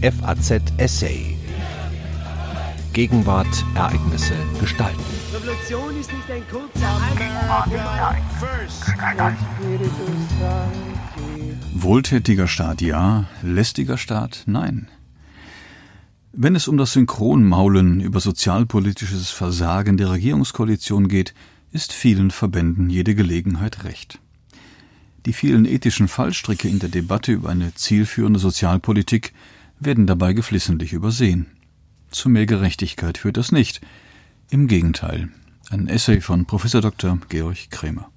FAZ Essay. Gegenwart, Ereignisse, Gestalten. Revolution ist nicht ein kurzer Wohltätiger Staat ja, lästiger Staat nein. Wenn es um das Synchronmaulen über sozialpolitisches Versagen der Regierungskoalition geht, ist vielen Verbänden jede Gelegenheit recht. Die vielen ethischen Fallstricke in der Debatte über eine zielführende Sozialpolitik werden dabei geflissentlich übersehen. Zu mehr Gerechtigkeit führt das nicht. Im Gegenteil. Ein Essay von Prof. Dr. Georg Krämer.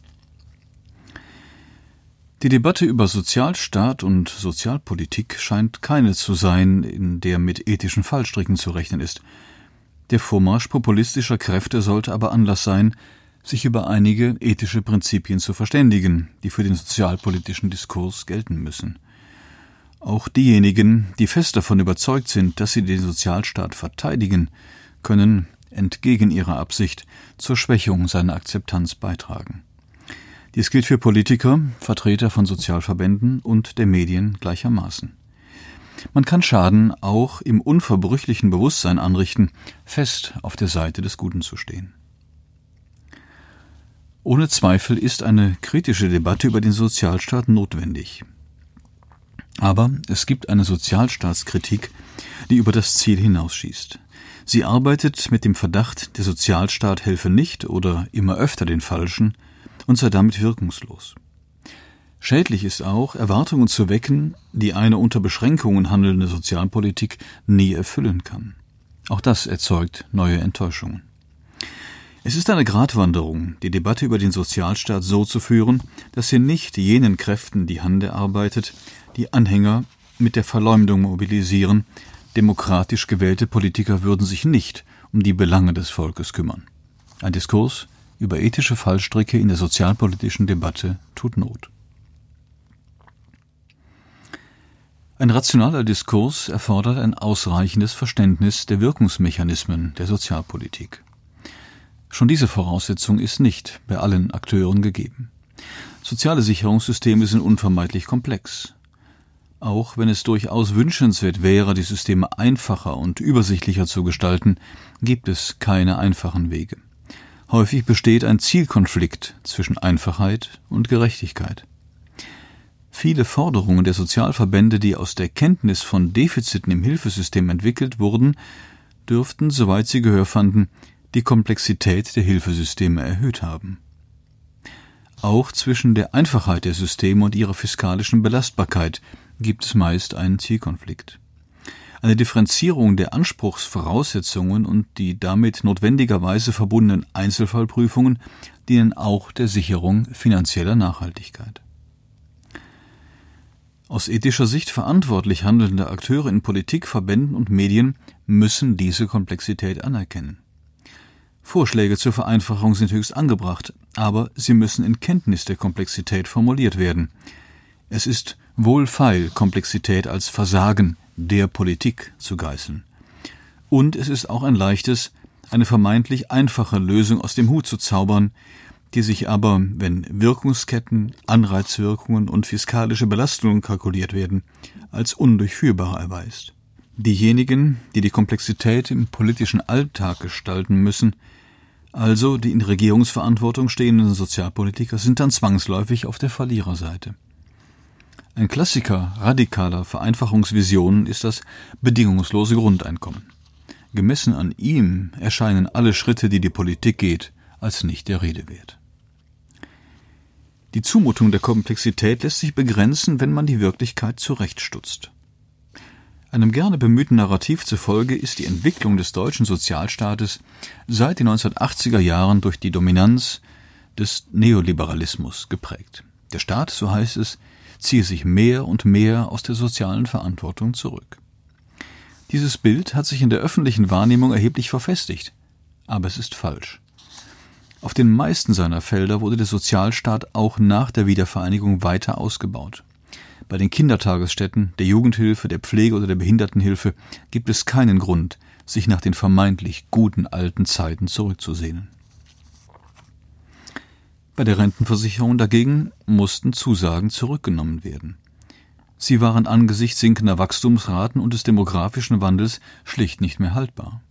Die Debatte über Sozialstaat und Sozialpolitik scheint keine zu sein, in der mit ethischen Fallstricken zu rechnen ist. Der Vormarsch populistischer Kräfte sollte aber Anlass sein, sich über einige ethische Prinzipien zu verständigen, die für den sozialpolitischen Diskurs gelten müssen. Auch diejenigen, die fest davon überzeugt sind, dass sie den Sozialstaat verteidigen, können, entgegen ihrer Absicht, zur Schwächung seiner Akzeptanz beitragen. Dies gilt für Politiker, Vertreter von Sozialverbänden und der Medien gleichermaßen. Man kann Schaden auch im unverbrüchlichen Bewusstsein anrichten, fest auf der Seite des Guten zu stehen. Ohne Zweifel ist eine kritische Debatte über den Sozialstaat notwendig. Aber es gibt eine Sozialstaatskritik, die über das Ziel hinausschießt. Sie arbeitet mit dem Verdacht, der Sozialstaat helfe nicht oder immer öfter den Falschen, und sei damit wirkungslos. Schädlich ist auch, Erwartungen zu wecken, die eine unter Beschränkungen handelnde Sozialpolitik nie erfüllen kann. Auch das erzeugt neue Enttäuschungen. Es ist eine Gratwanderung, die Debatte über den Sozialstaat so zu führen, dass sie nicht jenen Kräften die Hand erarbeitet, die Anhänger mit der Verleumdung mobilisieren, demokratisch gewählte Politiker würden sich nicht um die Belange des Volkes kümmern. Ein Diskurs, über ethische Fallstricke in der sozialpolitischen Debatte tut Not. Ein rationaler Diskurs erfordert ein ausreichendes Verständnis der Wirkungsmechanismen der Sozialpolitik. Schon diese Voraussetzung ist nicht bei allen Akteuren gegeben. Soziale Sicherungssysteme sind unvermeidlich komplex. Auch wenn es durchaus wünschenswert wäre, die Systeme einfacher und übersichtlicher zu gestalten, gibt es keine einfachen Wege. Häufig besteht ein Zielkonflikt zwischen Einfachheit und Gerechtigkeit. Viele Forderungen der Sozialverbände, die aus der Kenntnis von Defiziten im Hilfesystem entwickelt wurden, dürften, soweit sie Gehör fanden, die Komplexität der Hilfesysteme erhöht haben. Auch zwischen der Einfachheit der Systeme und ihrer fiskalischen Belastbarkeit gibt es meist einen Zielkonflikt. Eine Differenzierung der Anspruchsvoraussetzungen und die damit notwendigerweise verbundenen Einzelfallprüfungen dienen auch der Sicherung finanzieller Nachhaltigkeit. Aus ethischer Sicht verantwortlich handelnde Akteure in Politik, Verbänden und Medien müssen diese Komplexität anerkennen. Vorschläge zur Vereinfachung sind höchst angebracht, aber sie müssen in Kenntnis der Komplexität formuliert werden. Es ist wohlfeil, Komplexität als Versagen der Politik zu geißeln. Und es ist auch ein leichtes, eine vermeintlich einfache Lösung aus dem Hut zu zaubern, die sich aber, wenn Wirkungsketten, Anreizwirkungen und fiskalische Belastungen kalkuliert werden, als undurchführbar erweist. Diejenigen, die die Komplexität im politischen Alltag gestalten müssen, also die in Regierungsverantwortung stehenden Sozialpolitiker, sind dann zwangsläufig auf der Verliererseite. Ein Klassiker radikaler Vereinfachungsvisionen ist das bedingungslose Grundeinkommen. Gemessen an ihm erscheinen alle Schritte, die die Politik geht, als nicht der Rede wert. Die Zumutung der Komplexität lässt sich begrenzen, wenn man die Wirklichkeit zurechtstutzt. Einem gerne bemühten Narrativ zufolge ist die Entwicklung des deutschen Sozialstaates seit den 1980er Jahren durch die Dominanz des Neoliberalismus geprägt. Der Staat, so heißt es, ziehe sich mehr und mehr aus der sozialen Verantwortung zurück. Dieses Bild hat sich in der öffentlichen Wahrnehmung erheblich verfestigt, aber es ist falsch. Auf den meisten seiner Felder wurde der Sozialstaat auch nach der Wiedervereinigung weiter ausgebaut. Bei den Kindertagesstätten, der Jugendhilfe, der Pflege oder der Behindertenhilfe gibt es keinen Grund, sich nach den vermeintlich guten alten Zeiten zurückzusehnen. Bei der Rentenversicherung dagegen mussten Zusagen zurückgenommen werden. Sie waren angesichts sinkender Wachstumsraten und des demografischen Wandels schlicht nicht mehr haltbar.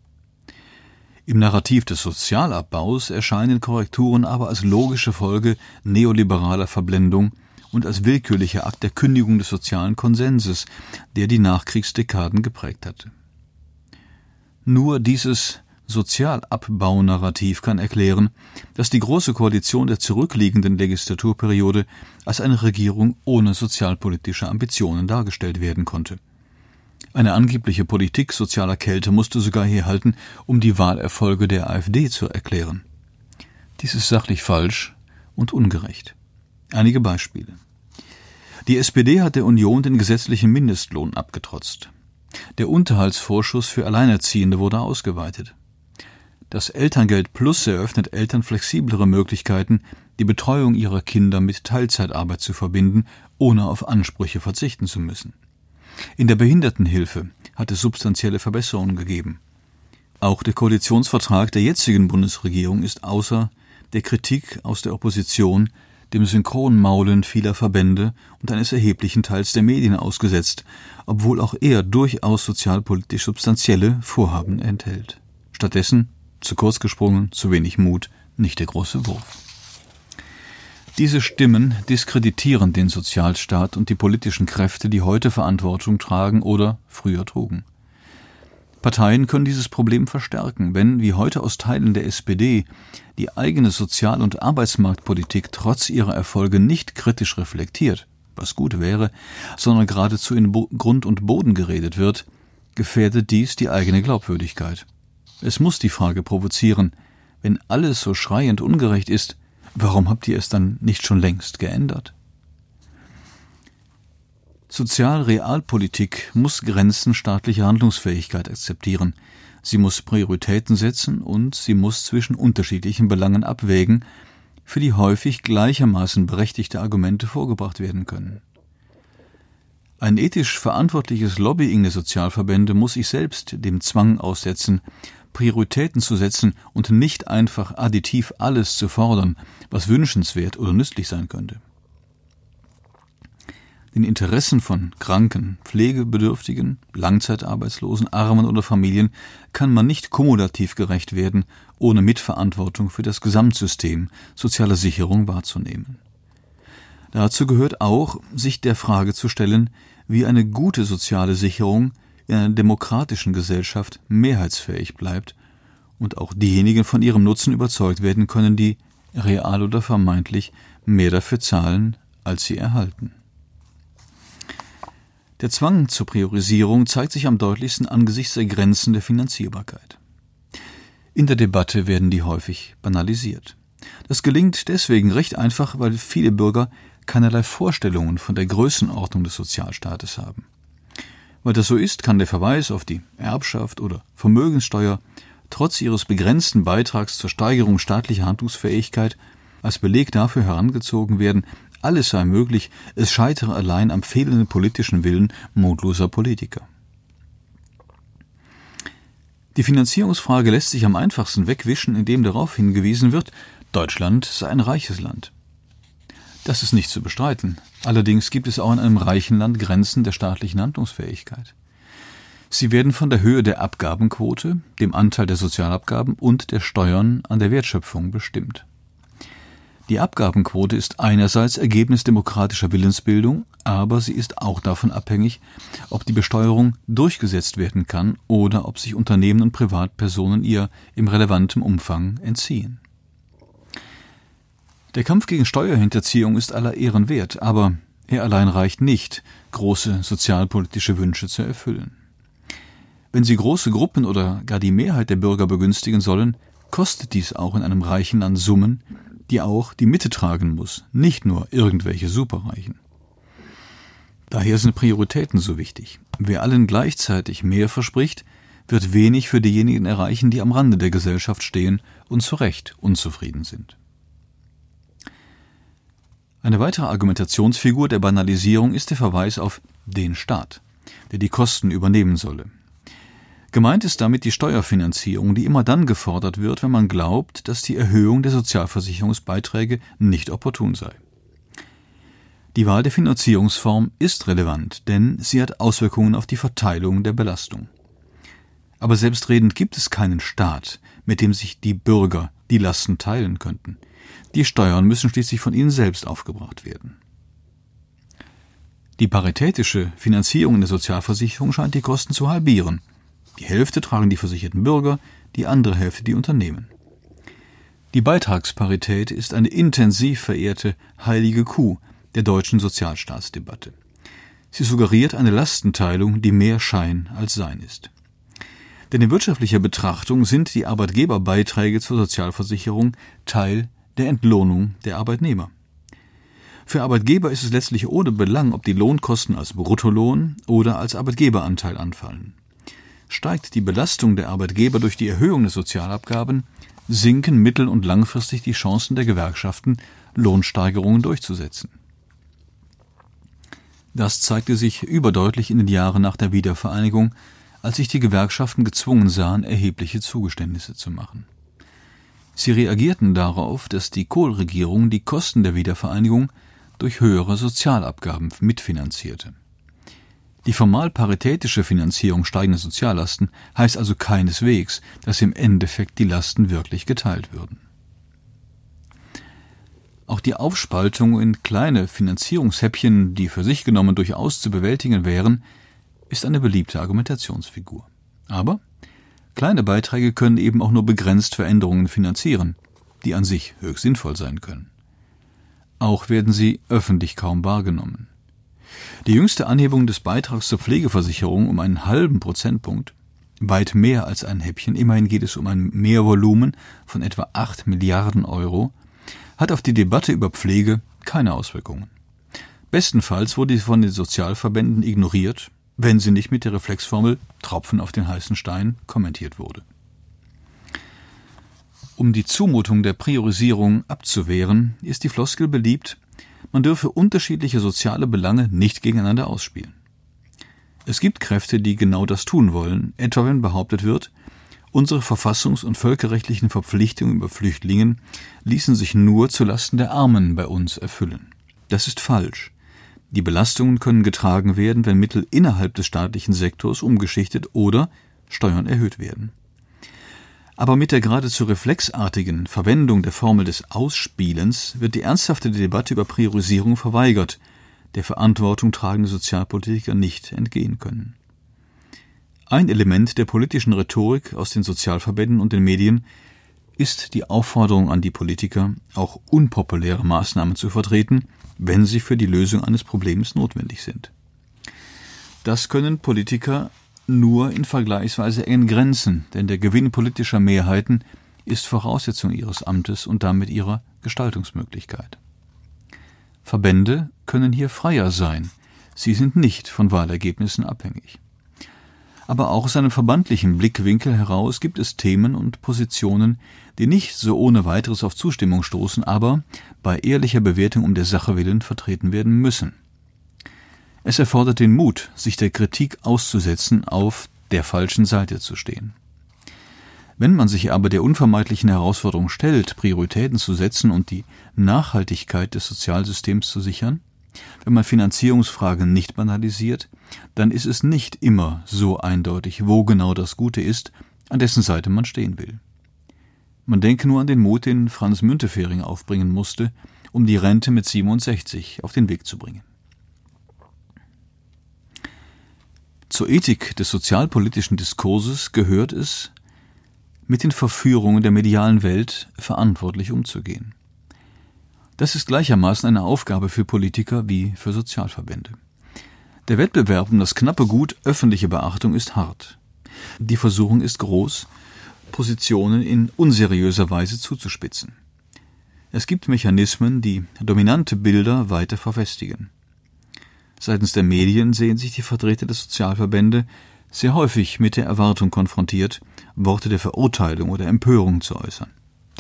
Im Narrativ des Sozialabbaus erscheinen Korrekturen aber als logische Folge neoliberaler Verblendung und als willkürlicher Akt der Kündigung des sozialen Konsenses, der die Nachkriegsdekaden geprägt hatte. Nur dieses Sozialabbau-Narrativ kann erklären, dass die Große Koalition der zurückliegenden Legislaturperiode als eine Regierung ohne sozialpolitische Ambitionen dargestellt werden konnte. Eine angebliche Politik sozialer Kälte musste sogar herhalten, um die Wahlerfolge der AfD zu erklären. Dies ist sachlich falsch und ungerecht. Einige Beispiele. Die SPD hat der Union den gesetzlichen Mindestlohn abgetrotzt. Der Unterhaltsvorschuss für Alleinerziehende wurde ausgeweitet. Das Elterngeld Plus eröffnet Eltern flexiblere Möglichkeiten, die Betreuung ihrer Kinder mit Teilzeitarbeit zu verbinden, ohne auf Ansprüche verzichten zu müssen. In der Behindertenhilfe hat es substanzielle Verbesserungen gegeben. Auch der Koalitionsvertrag der jetzigen Bundesregierung ist außer der Kritik aus der Opposition dem Synchronmaulen vieler Verbände und eines erheblichen Teils der Medien ausgesetzt, obwohl auch er durchaus sozialpolitisch substanzielle Vorhaben enthält. Stattdessen zu kurz gesprungen, zu wenig Mut, nicht der große Wurf. Diese Stimmen diskreditieren den Sozialstaat und die politischen Kräfte, die heute Verantwortung tragen oder früher trugen. Parteien können dieses Problem verstärken, wenn, wie heute aus Teilen der SPD, die eigene Sozial- und Arbeitsmarktpolitik trotz ihrer Erfolge nicht kritisch reflektiert, was gut wäre, sondern geradezu in Grund und Boden geredet wird, gefährdet dies die eigene Glaubwürdigkeit. Es muss die Frage provozieren, wenn alles so schreiend ungerecht ist, warum habt ihr es dann nicht schon längst geändert? Sozialrealpolitik muss Grenzen staatlicher Handlungsfähigkeit akzeptieren. Sie muss Prioritäten setzen und sie muss zwischen unterschiedlichen Belangen abwägen, für die häufig gleichermaßen berechtigte Argumente vorgebracht werden können. Ein ethisch verantwortliches Lobbying der Sozialverbände muss sich selbst dem Zwang aussetzen, Prioritäten zu setzen und nicht einfach additiv alles zu fordern, was wünschenswert oder nützlich sein könnte. Den Interessen von Kranken, Pflegebedürftigen, Langzeitarbeitslosen, Armen oder Familien kann man nicht kumulativ gerecht werden, ohne Mitverantwortung für das Gesamtsystem sozialer Sicherung wahrzunehmen. Dazu gehört auch, sich der Frage zu stellen, wie eine gute soziale Sicherung in einer demokratischen Gesellschaft mehrheitsfähig bleibt und auch diejenigen von ihrem Nutzen überzeugt werden können, die real oder vermeintlich mehr dafür zahlen, als sie erhalten. Der Zwang zur Priorisierung zeigt sich am deutlichsten angesichts der Grenzen der Finanzierbarkeit. In der Debatte werden die häufig banalisiert. Das gelingt deswegen recht einfach, weil viele Bürger keinerlei Vorstellungen von der Größenordnung des Sozialstaates haben. Weil das so ist, kann der Verweis auf die Erbschaft oder Vermögenssteuer trotz ihres begrenzten Beitrags zur Steigerung staatlicher Handlungsfähigkeit als Beleg dafür herangezogen werden, alles sei möglich, es scheitere allein am fehlenden politischen Willen mutloser Politiker. Die Finanzierungsfrage lässt sich am einfachsten wegwischen, indem darauf hingewiesen wird, Deutschland sei ein reiches Land. Das ist nicht zu bestreiten. Allerdings gibt es auch in einem reichen Land Grenzen der staatlichen Handlungsfähigkeit. Sie werden von der Höhe der Abgabenquote, dem Anteil der Sozialabgaben und der Steuern an der Wertschöpfung bestimmt. Die Abgabenquote ist einerseits Ergebnis demokratischer Willensbildung, aber sie ist auch davon abhängig, ob die Besteuerung durchgesetzt werden kann oder ob sich Unternehmen und Privatpersonen ihr im relevanten Umfang entziehen. Der Kampf gegen Steuerhinterziehung ist aller Ehren wert, aber er allein reicht nicht, große sozialpolitische Wünsche zu erfüllen. Wenn sie große Gruppen oder gar die Mehrheit der Bürger begünstigen sollen, kostet dies auch in einem reichen Land Summen, die auch die Mitte tragen muss, nicht nur irgendwelche Superreichen. Daher sind Prioritäten so wichtig. Wer allen gleichzeitig mehr verspricht, wird wenig für diejenigen erreichen, die am Rande der Gesellschaft stehen und zu Recht unzufrieden sind. Eine weitere Argumentationsfigur der Banalisierung ist der Verweis auf den Staat, der die Kosten übernehmen solle. Gemeint ist damit die Steuerfinanzierung, die immer dann gefordert wird, wenn man glaubt, dass die Erhöhung der Sozialversicherungsbeiträge nicht opportun sei. Die Wahl der Finanzierungsform ist relevant, denn sie hat Auswirkungen auf die Verteilung der Belastung. Aber selbstredend gibt es keinen Staat, mit dem sich die Bürger die Lasten teilen könnten. Die Steuern müssen schließlich von ihnen selbst aufgebracht werden. Die paritätische Finanzierung in der Sozialversicherung scheint die Kosten zu halbieren. Die Hälfte tragen die versicherten Bürger, die andere Hälfte die Unternehmen. Die Beitragsparität ist eine intensiv verehrte heilige Kuh der deutschen Sozialstaatsdebatte. Sie suggeriert eine Lastenteilung, die mehr Schein als Sein ist. Denn in wirtschaftlicher Betrachtung sind die Arbeitgeberbeiträge zur Sozialversicherung Teil der Entlohnung der Arbeitnehmer. Für Arbeitgeber ist es letztlich ohne Belang, ob die Lohnkosten als Bruttolohn oder als Arbeitgeberanteil anfallen. Steigt die Belastung der Arbeitgeber durch die Erhöhung der Sozialabgaben, sinken mittel- und langfristig die Chancen der Gewerkschaften, Lohnsteigerungen durchzusetzen. Das zeigte sich überdeutlich in den Jahren nach der Wiedervereinigung, als sich die Gewerkschaften gezwungen sahen, erhebliche Zugeständnisse zu machen. Sie reagierten darauf, dass die Kohl-Regierung die Kosten der Wiedervereinigung durch höhere Sozialabgaben mitfinanzierte. Die formal paritätische Finanzierung steigender Soziallasten heißt also keineswegs, dass im Endeffekt die Lasten wirklich geteilt würden. Auch die Aufspaltung in kleine Finanzierungshäppchen, die für sich genommen durchaus zu bewältigen wären, ist eine beliebte Argumentationsfigur. Aber kleine Beiträge können eben auch nur begrenzt Veränderungen finanzieren, die an sich höchst sinnvoll sein können. Auch werden sie öffentlich kaum wahrgenommen. Die jüngste Anhebung des Beitrags zur Pflegeversicherung um einen halben Prozentpunkt, weit mehr als ein Häppchen, immerhin geht es um ein Mehrvolumen von etwa 8 Milliarden Euro, hat auf die Debatte über Pflege keine Auswirkungen. Bestenfalls wurde sie von den Sozialverbänden ignoriert wenn sie nicht mit der Reflexformel Tropfen auf den heißen Stein kommentiert wurde. Um die Zumutung der Priorisierung abzuwehren, ist die Floskel beliebt, man dürfe unterschiedliche soziale Belange nicht gegeneinander ausspielen. Es gibt Kräfte, die genau das tun wollen, etwa wenn behauptet wird, unsere verfassungs- und völkerrechtlichen Verpflichtungen über Flüchtlingen ließen sich nur zulasten der Armen bei uns erfüllen. Das ist falsch. Die Belastungen können getragen werden, wenn Mittel innerhalb des staatlichen Sektors umgeschichtet oder Steuern erhöht werden. Aber mit der geradezu reflexartigen Verwendung der Formel des Ausspielens wird die ernsthafte Debatte über Priorisierung verweigert, der Verantwortung tragende Sozialpolitiker nicht entgehen können. Ein Element der politischen Rhetorik aus den Sozialverbänden und den Medien ist die Aufforderung an die Politiker, auch unpopuläre Maßnahmen zu vertreten, wenn sie für die Lösung eines Problems notwendig sind. Das können Politiker nur in vergleichsweise engen Grenzen, denn der Gewinn politischer Mehrheiten ist Voraussetzung ihres Amtes und damit ihrer Gestaltungsmöglichkeit. Verbände können hier freier sein, sie sind nicht von Wahlergebnissen abhängig. Aber auch aus einem verbandlichen Blickwinkel heraus gibt es Themen und Positionen, die nicht so ohne weiteres auf Zustimmung stoßen, aber bei ehrlicher Bewertung um der Sache willen vertreten werden müssen. Es erfordert den Mut, sich der Kritik auszusetzen, auf der falschen Seite zu stehen. Wenn man sich aber der unvermeidlichen Herausforderung stellt, Prioritäten zu setzen und die Nachhaltigkeit des Sozialsystems zu sichern, wenn man Finanzierungsfragen nicht banalisiert, dann ist es nicht immer so eindeutig, wo genau das Gute ist, an dessen Seite man stehen will. Man denke nur an den Mut, den Franz Müntefering aufbringen musste, um die Rente mit 67 auf den Weg zu bringen. Zur Ethik des sozialpolitischen Diskurses gehört es, mit den Verführungen der medialen Welt verantwortlich umzugehen. Das ist gleichermaßen eine Aufgabe für Politiker wie für Sozialverbände. Der Wettbewerb um das knappe Gut öffentliche Beachtung ist hart. Die Versuchung ist groß, Positionen in unseriöser Weise zuzuspitzen. Es gibt Mechanismen, die dominante Bilder weiter verfestigen. Seitens der Medien sehen sich die Vertreter der Sozialverbände sehr häufig mit der Erwartung konfrontiert, Worte der Verurteilung oder Empörung zu äußern.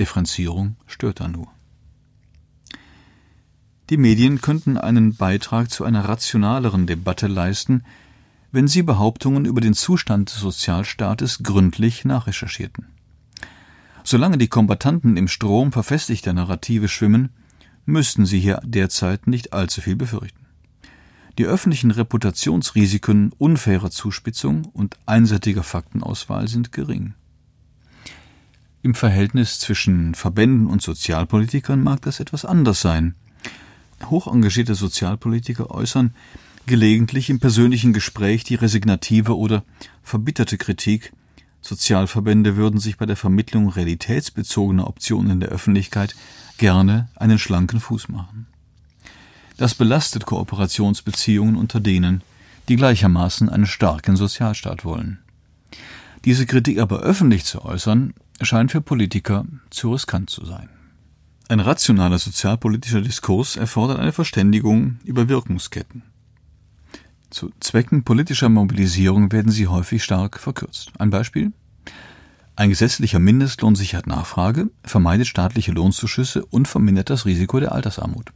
Differenzierung stört da nur. Die Medien könnten einen Beitrag zu einer rationaleren Debatte leisten, wenn sie Behauptungen über den Zustand des Sozialstaates gründlich nachrecherchierten. Solange die Kombattanten im Strom verfestigter Narrative schwimmen, müssten sie hier derzeit nicht allzu viel befürchten. Die öffentlichen Reputationsrisiken unfairer Zuspitzung und einseitiger Faktenauswahl sind gering. Im Verhältnis zwischen Verbänden und Sozialpolitikern mag das etwas anders sein. Hochengagierte Sozialpolitiker äußern gelegentlich im persönlichen Gespräch die resignative oder verbitterte Kritik, Sozialverbände würden sich bei der Vermittlung realitätsbezogener Optionen in der Öffentlichkeit gerne einen schlanken Fuß machen. Das belastet Kooperationsbeziehungen unter denen, die gleichermaßen einen starken Sozialstaat wollen. Diese Kritik aber öffentlich zu äußern, scheint für Politiker zu riskant zu sein. Ein rationaler sozialpolitischer Diskurs erfordert eine Verständigung über Wirkungsketten. Zu Zwecken politischer Mobilisierung werden sie häufig stark verkürzt. Ein Beispiel? Ein gesetzlicher Mindestlohn sichert Nachfrage, vermeidet staatliche Lohnzuschüsse und vermindert das Risiko der Altersarmut.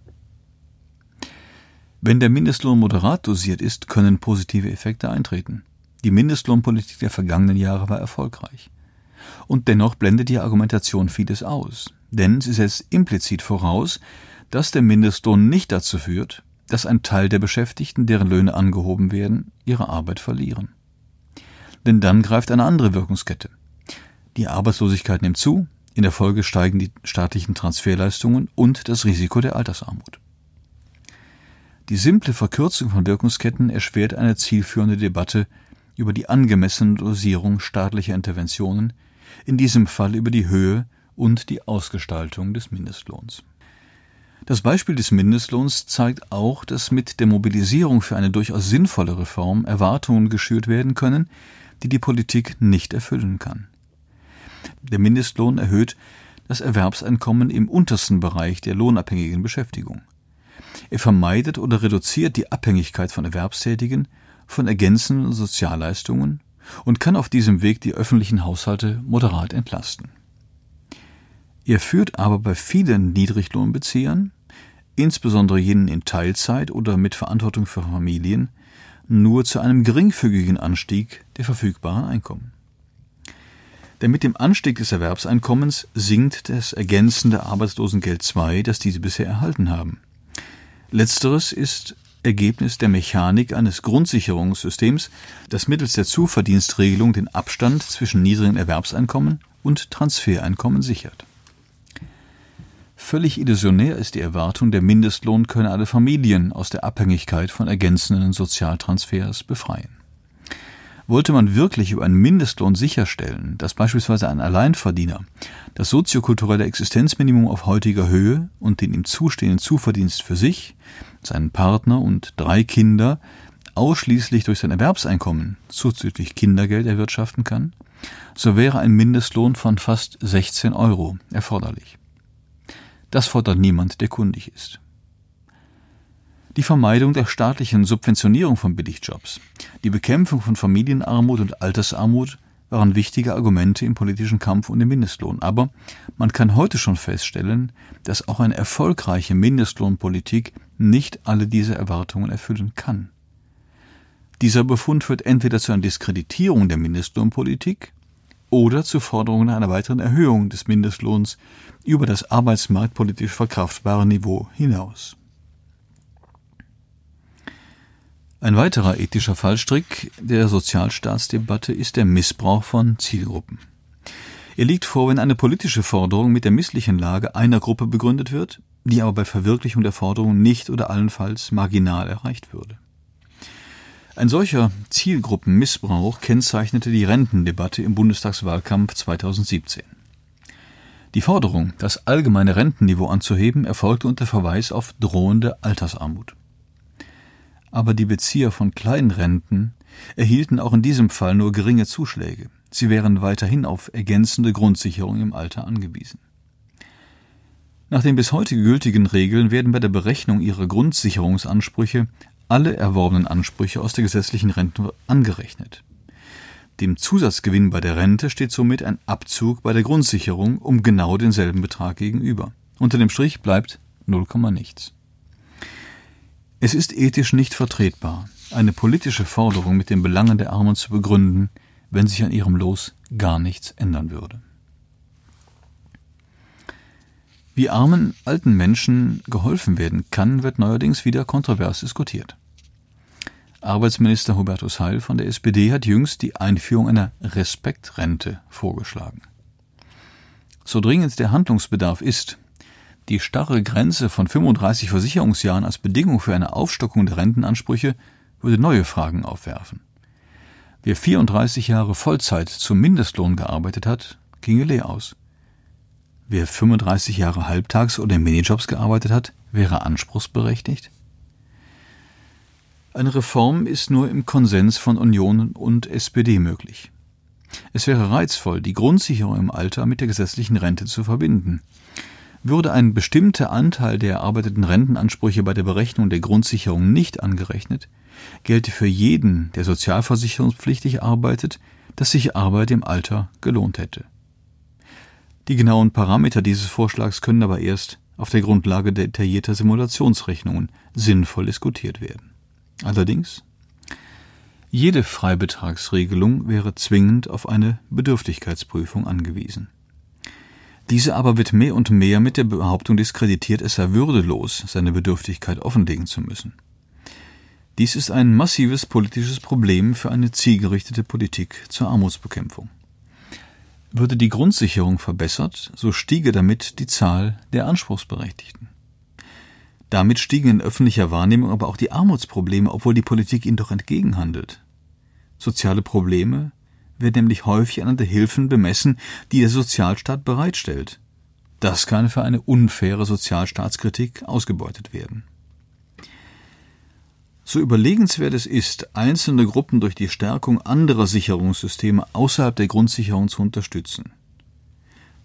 Wenn der Mindestlohn moderat dosiert ist, können positive Effekte eintreten. Die Mindestlohnpolitik der vergangenen Jahre war erfolgreich. Und dennoch blendet die Argumentation vieles aus, denn sie setzt implizit voraus, dass der Mindestlohn nicht dazu führt, dass ein Teil der Beschäftigten, deren Löhne angehoben werden, ihre Arbeit verlieren. Denn dann greift eine andere Wirkungskette. Die Arbeitslosigkeit nimmt zu, in der Folge steigen die staatlichen Transferleistungen und das Risiko der Altersarmut. Die simple Verkürzung von Wirkungsketten erschwert eine zielführende Debatte über die angemessene Dosierung staatlicher Interventionen, in diesem Fall über die Höhe und die Ausgestaltung des Mindestlohns. Das Beispiel des Mindestlohns zeigt auch, dass mit der Mobilisierung für eine durchaus sinnvolle Reform Erwartungen geschürt werden können, die die Politik nicht erfüllen kann. Der Mindestlohn erhöht das Erwerbseinkommen im untersten Bereich der lohnabhängigen Beschäftigung. Er vermeidet oder reduziert die Abhängigkeit von Erwerbstätigen von ergänzenden Sozialleistungen und kann auf diesem Weg die öffentlichen Haushalte moderat entlasten. Er führt aber bei vielen Niedriglohnbeziehern, insbesondere jenen in Teilzeit oder mit Verantwortung für Familien, nur zu einem geringfügigen Anstieg der verfügbaren Einkommen. Denn mit dem Anstieg des Erwerbseinkommens sinkt das ergänzende Arbeitslosengeld II, das diese bisher erhalten haben. Letzteres ist Ergebnis der Mechanik eines Grundsicherungssystems, das mittels der Zuverdienstregelung den Abstand zwischen niedrigen Erwerbseinkommen und Transfereinkommen sichert. Völlig illusionär ist die Erwartung, der Mindestlohn könne alle Familien aus der Abhängigkeit von ergänzenden Sozialtransfers befreien. Wollte man wirklich über einen Mindestlohn sicherstellen, dass beispielsweise ein Alleinverdiener das soziokulturelle Existenzminimum auf heutiger Höhe und den ihm zustehenden Zuverdienst für sich, seinen Partner und drei Kinder ausschließlich durch sein Erwerbseinkommen zuzüglich Kindergeld erwirtschaften kann, so wäre ein Mindestlohn von fast 16 Euro erforderlich. Das fordert niemand, der kundig ist. Die Vermeidung der staatlichen Subventionierung von Billigjobs, die Bekämpfung von Familienarmut und Altersarmut waren wichtige Argumente im politischen Kampf um den Mindestlohn. Aber man kann heute schon feststellen, dass auch eine erfolgreiche Mindestlohnpolitik nicht alle diese Erwartungen erfüllen kann. Dieser Befund führt entweder zu einer Diskreditierung der Mindestlohnpolitik oder zu Forderungen einer weiteren Erhöhung des Mindestlohns über das arbeitsmarktpolitisch verkraftbare Niveau hinaus. Ein weiterer ethischer Fallstrick der Sozialstaatsdebatte ist der Missbrauch von Zielgruppen. Er liegt vor, wenn eine politische Forderung mit der misslichen Lage einer Gruppe begründet wird, die aber bei Verwirklichung der Forderung nicht oder allenfalls marginal erreicht würde. Ein solcher Zielgruppenmissbrauch kennzeichnete die Rentendebatte im Bundestagswahlkampf 2017. Die Forderung, das allgemeine Rentenniveau anzuheben, erfolgte unter Verweis auf drohende Altersarmut aber die Bezieher von Kleinrenten erhielten auch in diesem Fall nur geringe Zuschläge. Sie wären weiterhin auf ergänzende Grundsicherung im Alter angewiesen. Nach den bis heute gültigen Regeln werden bei der Berechnung ihrer Grundsicherungsansprüche alle erworbenen Ansprüche aus der gesetzlichen Rente angerechnet. Dem Zusatzgewinn bei der Rente steht somit ein Abzug bei der Grundsicherung um genau denselben Betrag gegenüber. Unter dem Strich bleibt 0, nichts. Es ist ethisch nicht vertretbar, eine politische Forderung mit den Belangen der Armen zu begründen, wenn sich an ihrem Los gar nichts ändern würde. Wie armen alten Menschen geholfen werden kann, wird neuerdings wieder kontrovers diskutiert. Arbeitsminister Hubertus Heil von der SPD hat jüngst die Einführung einer Respektrente vorgeschlagen. So dringend der Handlungsbedarf ist, die starre Grenze von 35 Versicherungsjahren als Bedingung für eine Aufstockung der Rentenansprüche würde neue Fragen aufwerfen. Wer 34 Jahre Vollzeit zum Mindestlohn gearbeitet hat, ginge leer aus. Wer 35 Jahre halbtags oder in Minijobs gearbeitet hat, wäre anspruchsberechtigt. Eine Reform ist nur im Konsens von Union und SPD möglich. Es wäre reizvoll, die Grundsicherung im Alter mit der gesetzlichen Rente zu verbinden. Würde ein bestimmter Anteil der erarbeiteten Rentenansprüche bei der Berechnung der Grundsicherung nicht angerechnet, gelte für jeden, der sozialversicherungspflichtig arbeitet, dass sich Arbeit im Alter gelohnt hätte. Die genauen Parameter dieses Vorschlags können aber erst auf der Grundlage detaillierter Simulationsrechnungen sinnvoll diskutiert werden. Allerdings, jede Freibetragsregelung wäre zwingend auf eine Bedürftigkeitsprüfung angewiesen. Diese aber wird mehr und mehr mit der Behauptung diskreditiert, es sei würdelos, seine Bedürftigkeit offenlegen zu müssen. Dies ist ein massives politisches Problem für eine zielgerichtete Politik zur Armutsbekämpfung. Würde die Grundsicherung verbessert, so stiege damit die Zahl der Anspruchsberechtigten. Damit stiegen in öffentlicher Wahrnehmung aber auch die Armutsprobleme, obwohl die Politik ihnen doch entgegenhandelt. Soziale Probleme wird nämlich häufig anhand der Hilfen bemessen, die der Sozialstaat bereitstellt. Das kann für eine unfaire Sozialstaatskritik ausgebeutet werden. So überlegenswert es ist, einzelne Gruppen durch die Stärkung anderer Sicherungssysteme außerhalb der Grundsicherung zu unterstützen.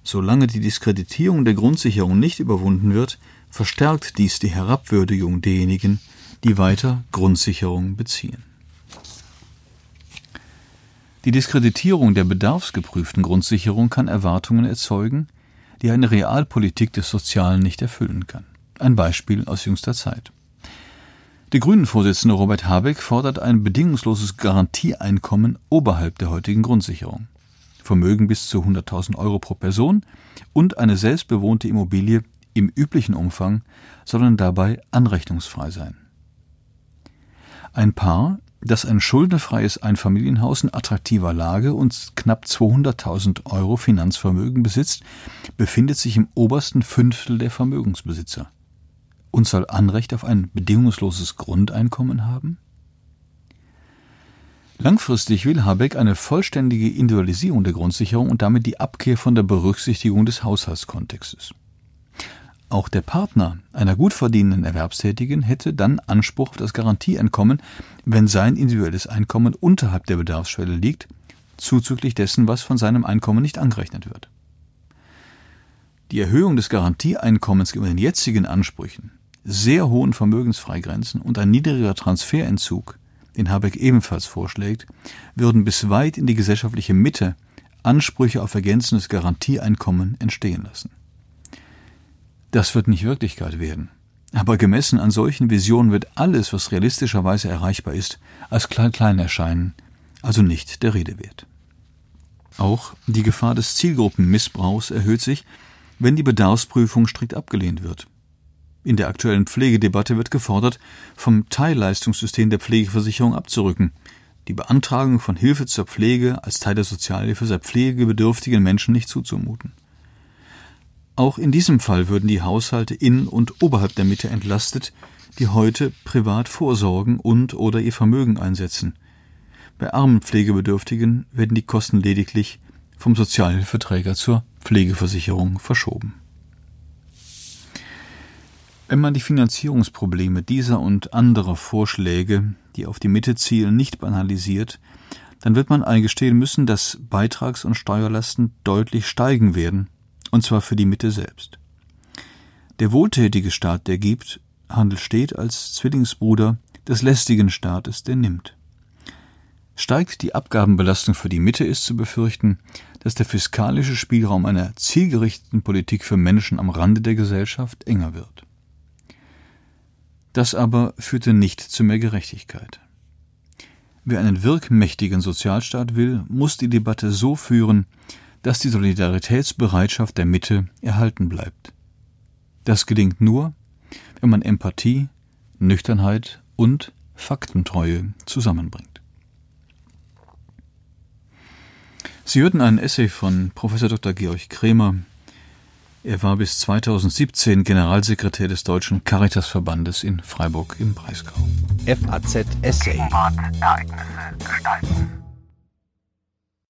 Solange die Diskreditierung der Grundsicherung nicht überwunden wird, verstärkt dies die Herabwürdigung derjenigen, die weiter Grundsicherung beziehen. Die Diskreditierung der bedarfsgeprüften Grundsicherung kann Erwartungen erzeugen, die eine Realpolitik des Sozialen nicht erfüllen kann. Ein Beispiel aus jüngster Zeit. Der Grünen-Vorsitzende Robert Habeck fordert ein bedingungsloses Garantieeinkommen oberhalb der heutigen Grundsicherung. Vermögen bis zu 100.000 Euro pro Person und eine selbstbewohnte Immobilie im üblichen Umfang sollen dabei anrechnungsfrei sein. Ein Paar, das ein schuldenfreies Einfamilienhaus in attraktiver Lage und knapp 200.000 Euro Finanzvermögen besitzt, befindet sich im obersten Fünftel der Vermögensbesitzer und soll Anrecht auf ein bedingungsloses Grundeinkommen haben? Langfristig will Habeck eine vollständige Individualisierung der Grundsicherung und damit die Abkehr von der Berücksichtigung des Haushaltskontextes. Auch der Partner einer gut verdienenden Erwerbstätigen hätte dann Anspruch auf das Garantieeinkommen, wenn sein individuelles Einkommen unterhalb der Bedarfsschwelle liegt, zuzüglich dessen, was von seinem Einkommen nicht angerechnet wird. Die Erhöhung des Garantieeinkommens gegenüber den jetzigen Ansprüchen, sehr hohen Vermögensfreigrenzen und ein niedriger Transferentzug, den Habeck ebenfalls vorschlägt, würden bis weit in die gesellschaftliche Mitte Ansprüche auf ergänzendes Garantieeinkommen entstehen lassen. Das wird nicht Wirklichkeit werden. Aber gemessen an solchen Visionen wird alles, was realistischerweise erreichbar ist, als klein klein erscheinen, also nicht der Rede wert. Auch die Gefahr des Zielgruppenmissbrauchs erhöht sich, wenn die Bedarfsprüfung strikt abgelehnt wird. In der aktuellen Pflegedebatte wird gefordert, vom Teilleistungssystem der Pflegeversicherung abzurücken. Die Beantragung von Hilfe zur Pflege als Teil der Sozialhilfe sei pflegebedürftigen Menschen nicht zuzumuten. Auch in diesem Fall würden die Haushalte in und oberhalb der Mitte entlastet, die heute privat vorsorgen und oder ihr Vermögen einsetzen. Bei armen Pflegebedürftigen werden die Kosten lediglich vom Sozialhilfeträger zur Pflegeversicherung verschoben. Wenn man die Finanzierungsprobleme dieser und anderer Vorschläge, die auf die Mitte zielen, nicht banalisiert, dann wird man eingestehen müssen, dass Beitrags- und Steuerlasten deutlich steigen werden und zwar für die Mitte selbst. Der wohltätige Staat, der gibt, handelt steht als Zwillingsbruder des lästigen Staates, der nimmt. Steigt die Abgabenbelastung für die Mitte, ist zu befürchten, dass der fiskalische Spielraum einer zielgerichteten Politik für Menschen am Rande der Gesellschaft enger wird. Das aber führte nicht zu mehr Gerechtigkeit. Wer einen wirkmächtigen Sozialstaat will, muss die Debatte so führen, dass die Solidaritätsbereitschaft der Mitte erhalten bleibt. Das gelingt nur, wenn man Empathie, Nüchternheit und Faktentreue zusammenbringt. Sie hörten einen Essay von Prof. Dr. Georg Kremer. Er war bis 2017 Generalsekretär des Deutschen Caritasverbandes in Freiburg im Breisgau. FAZ Essay. Gegenwart, Ereignisse gestalten.